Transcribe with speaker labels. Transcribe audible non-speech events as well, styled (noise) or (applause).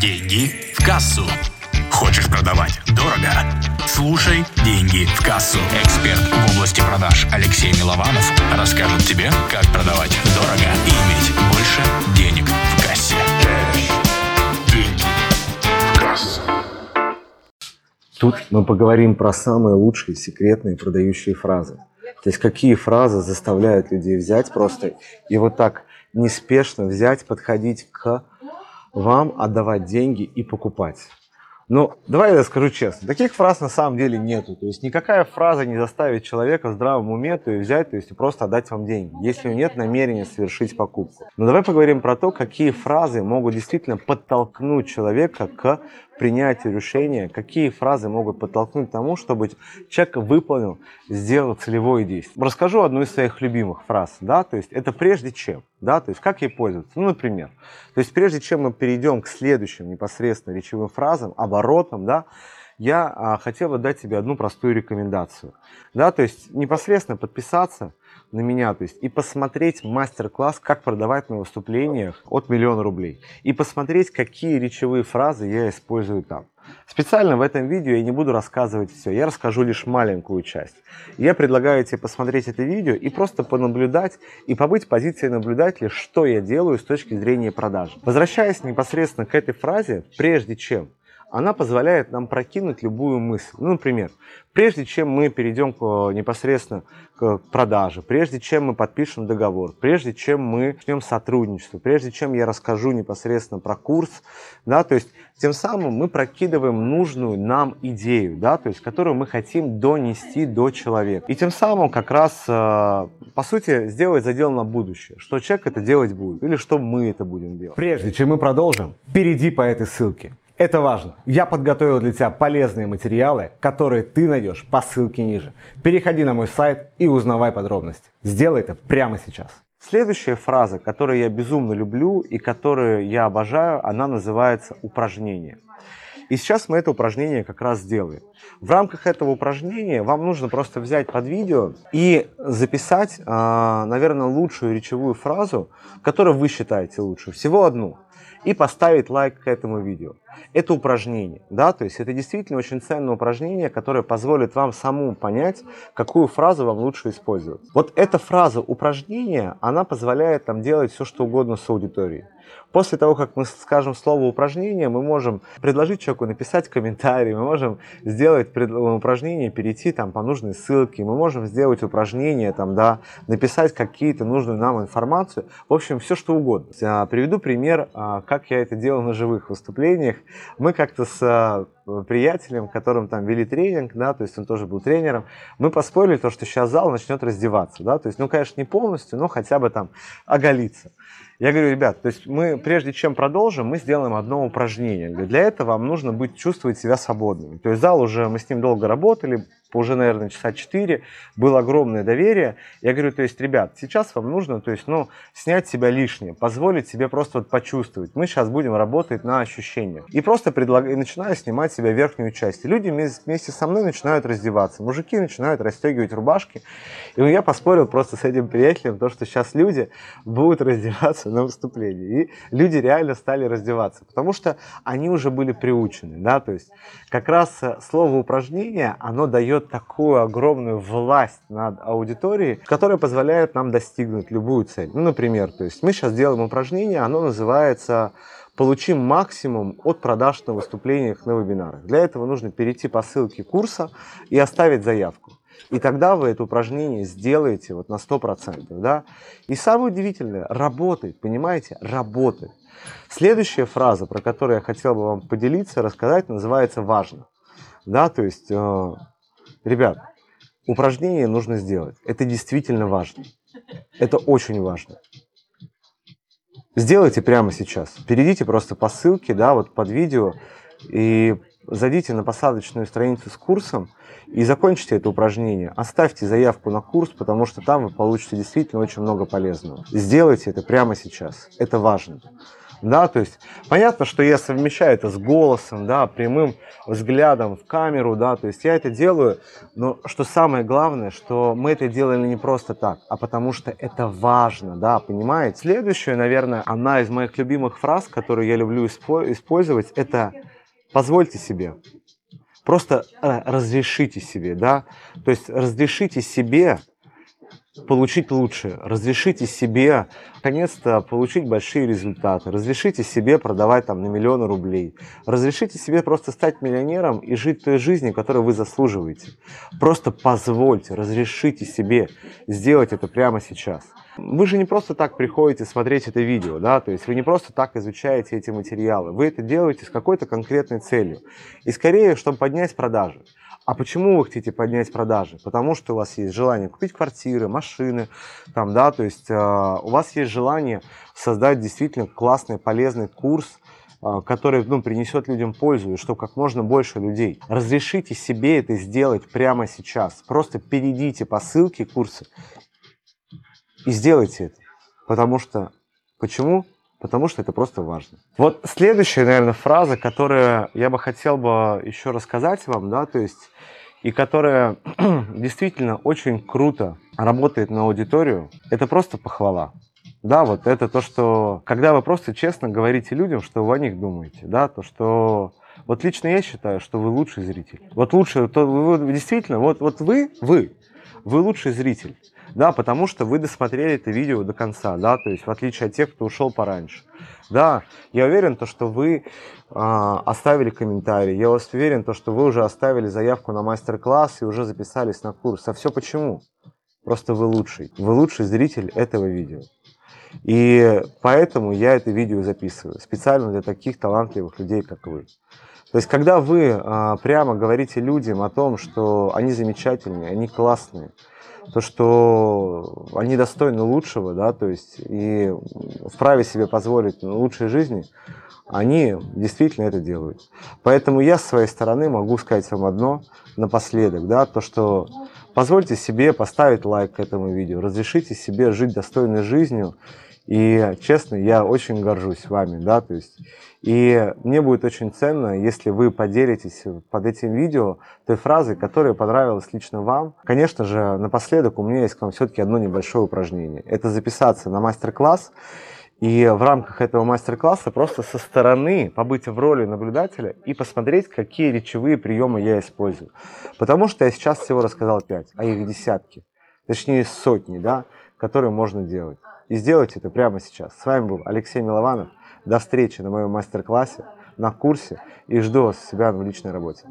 Speaker 1: Деньги в кассу. Хочешь продавать дорого? Слушай «Деньги в кассу». Эксперт в области продаж Алексей Милованов расскажет тебе, как продавать дорого и иметь больше денег в кассе.
Speaker 2: Деньги в кассу.
Speaker 3: Тут мы поговорим про самые лучшие секретные продающие фразы. То есть какие фразы заставляют людей взять просто и вот так неспешно взять, подходить к вам, отдавать деньги и покупать. Ну, давай я скажу честно, таких фраз на самом деле нету. То есть никакая фраза не заставит человека в здравом уме то и взять, то есть и просто отдать вам деньги, если у нет намерения совершить покупку. Но давай поговорим про то, какие фразы могут действительно подтолкнуть человека к принятию решения, какие фразы могут подтолкнуть к тому, чтобы человек выполнил, сделал целевое действие. Расскажу одну из своих любимых фраз, да, то есть это прежде чем, да, то есть как ей пользоваться. Ну, например, то есть прежде чем мы перейдем к следующим непосредственно речевым фразам, оборотам, да, я а, хотел бы дать тебе одну простую рекомендацию. Да, то есть непосредственно подписаться на меня, то есть и посмотреть мастер-класс, как продавать на выступлениях от миллиона рублей. И посмотреть, какие речевые фразы я использую там. Специально в этом видео я не буду рассказывать все, я расскажу лишь маленькую часть. Я предлагаю тебе посмотреть это видео и просто понаблюдать и побыть в позиции наблюдателя, что я делаю с точки зрения продажи. Возвращаясь непосредственно к этой фразе, прежде чем она позволяет нам прокинуть любую мысль. Ну, например, прежде чем мы перейдем к, непосредственно к продаже, прежде чем мы подпишем договор, прежде чем мы начнем сотрудничество, прежде чем я расскажу непосредственно про курс, да, то есть тем самым мы прокидываем нужную нам идею, да, то есть которую мы хотим донести до человека. И тем самым как раз, э, по сути, сделать задел на будущее, что человек это делать будет или что мы это будем делать.
Speaker 4: Прежде чем мы продолжим, перейди по этой ссылке. Это важно. Я подготовил для тебя полезные материалы, которые ты найдешь по ссылке ниже. Переходи на мой сайт и узнавай подробности. Сделай это прямо сейчас.
Speaker 3: Следующая фраза, которую я безумно люблю и которую я обожаю, она называется упражнение. И сейчас мы это упражнение как раз сделаем. В рамках этого упражнения вам нужно просто взять под видео и записать, а, наверное, лучшую речевую фразу, которую вы считаете лучшей. Всего одну и поставить лайк к этому видео. Это упражнение, да, то есть это действительно очень ценное упражнение, которое позволит вам самому понять, какую фразу вам лучше использовать. Вот эта фраза упражнения, она позволяет нам делать все, что угодно с аудиторией. После того, как мы скажем слово упражнение, мы можем предложить человеку написать комментарий, мы можем сделать упражнение, перейти там по нужной ссылке, мы можем сделать упражнение, там, да, написать какие-то нужную нам информацию. В общем, все что угодно. А, приведу пример, а, как я это делал на живых выступлениях. Мы как-то с а, приятелем, которым там вели тренинг, да, то есть он тоже был тренером, мы поспорили то, что сейчас зал начнет раздеваться, да, то есть, ну, конечно, не полностью, но хотя бы там оголиться. Я говорю, ребят, то есть мы, прежде чем продолжим, мы сделаем одно упражнение. Для этого вам нужно быть, чувствовать себя свободными. То есть зал уже, мы с ним долго работали, уже, наверное, часа 4, было огромное доверие. Я говорю, то есть, ребят, сейчас вам нужно, то есть, ну, снять себя лишнее, позволить себе просто вот почувствовать. Мы сейчас будем работать на ощущениях. И просто предлагаю, начинаю снимать себя верхнюю часть. Люди вместе со мной начинают раздеваться. Мужики начинают расстегивать рубашки. И я поспорил просто с этим приятелем, то, что сейчас люди будут раздеваться на выступлении. И люди реально стали раздеваться, потому что они уже были приучены, да, то есть как раз э, слово упражнение, оно дает дает такую огромную власть над аудиторией, которая позволяет нам достигнуть любую цель. Ну, например, то есть мы сейчас делаем упражнение, оно называется «Получим максимум от продаж на выступлениях на вебинарах». Для этого нужно перейти по ссылке курса и оставить заявку. И тогда вы это упражнение сделаете вот на 100%. Да? И самое удивительное, работает, понимаете? Работает. Следующая фраза, про которую я хотел бы вам поделиться, рассказать, называется «важно». Да, то есть э, Ребят, упражнение нужно сделать. Это действительно важно. Это очень важно. Сделайте прямо сейчас. Перейдите просто по ссылке, да, вот под видео и зайдите на посадочную страницу с курсом и закончите это упражнение. Оставьте заявку на курс, потому что там вы получите действительно очень много полезного. Сделайте это прямо сейчас. Это важно. Да, то есть понятно, что я совмещаю это с голосом, да, прямым взглядом в камеру, да, то есть я это делаю, но что самое главное, что мы это делали не просто так, а потому что это важно, да, понимаете? Следующая, наверное, одна из моих любимых фраз, которую я люблю использовать, это «позвольте себе». Просто э, разрешите себе, да, то есть разрешите себе получить лучше, разрешите себе наконец-то получить большие результаты, разрешите себе продавать там на миллионы рублей, разрешите себе просто стать миллионером и жить той жизнью, которую вы заслуживаете. Просто позвольте, разрешите себе сделать это прямо сейчас. Вы же не просто так приходите смотреть это видео, да, то есть вы не просто так изучаете эти материалы, вы это делаете с какой-то конкретной целью. И скорее, чтобы поднять продажи. А почему вы хотите поднять продажи? Потому что у вас есть желание купить квартиры, машины, там, да, то есть э, у вас есть желание создать действительно классный, полезный курс, э, который ну, принесет людям пользу, и чтобы как можно больше людей. Разрешите себе это сделать прямо сейчас. Просто перейдите по ссылке курса и сделайте это. Потому что, почему? Потому что это просто важно. Вот следующая, наверное, фраза, которую я бы хотел бы еще рассказать вам, да, то есть, и которая (clears throat) действительно очень круто работает на аудиторию, это просто похвала. Да, вот это то, что, когда вы просто честно говорите людям, что вы о них думаете, да, то, что вот лично я считаю, что вы лучший зритель. Вот лучше, то вы действительно, вот, вот вы, вы, вы лучший зритель да, потому что вы досмотрели это видео до конца, да, то есть в отличие от тех, кто ушел пораньше. Да, я уверен, то, что вы э, оставили комментарий, я уверен, то, что вы уже оставили заявку на мастер-класс и уже записались на курс. А все почему? Просто вы лучший. Вы лучший зритель этого видео. И поэтому я это видео записываю специально для таких талантливых людей, как вы. То есть, когда вы а, прямо говорите людям о том, что они замечательные, они классные, то, что они достойны лучшего, да, то есть и вправе себе позволить лучшей жизни, они действительно это делают. Поэтому я с своей стороны могу сказать вам одно напоследок, да, то, что позвольте себе поставить лайк этому видео, разрешите себе жить достойной жизнью, и честно, я очень горжусь вами, да, то есть и мне будет очень ценно, если вы поделитесь под этим видео той фразой, которая понравилась лично вам. Конечно же, напоследок у меня есть к вам все-таки одно небольшое упражнение. Это записаться на мастер-класс и в рамках этого мастер-класса просто со стороны побыть в роли наблюдателя и посмотреть, какие речевые приемы я использую. Потому что я сейчас всего рассказал 5, а их десятки, точнее сотни, да, которые можно делать. И сделайте это прямо сейчас. С вами был Алексей Милованов. До встречи на моем мастер-классе, на курсе и жду вас у себя в личной работе.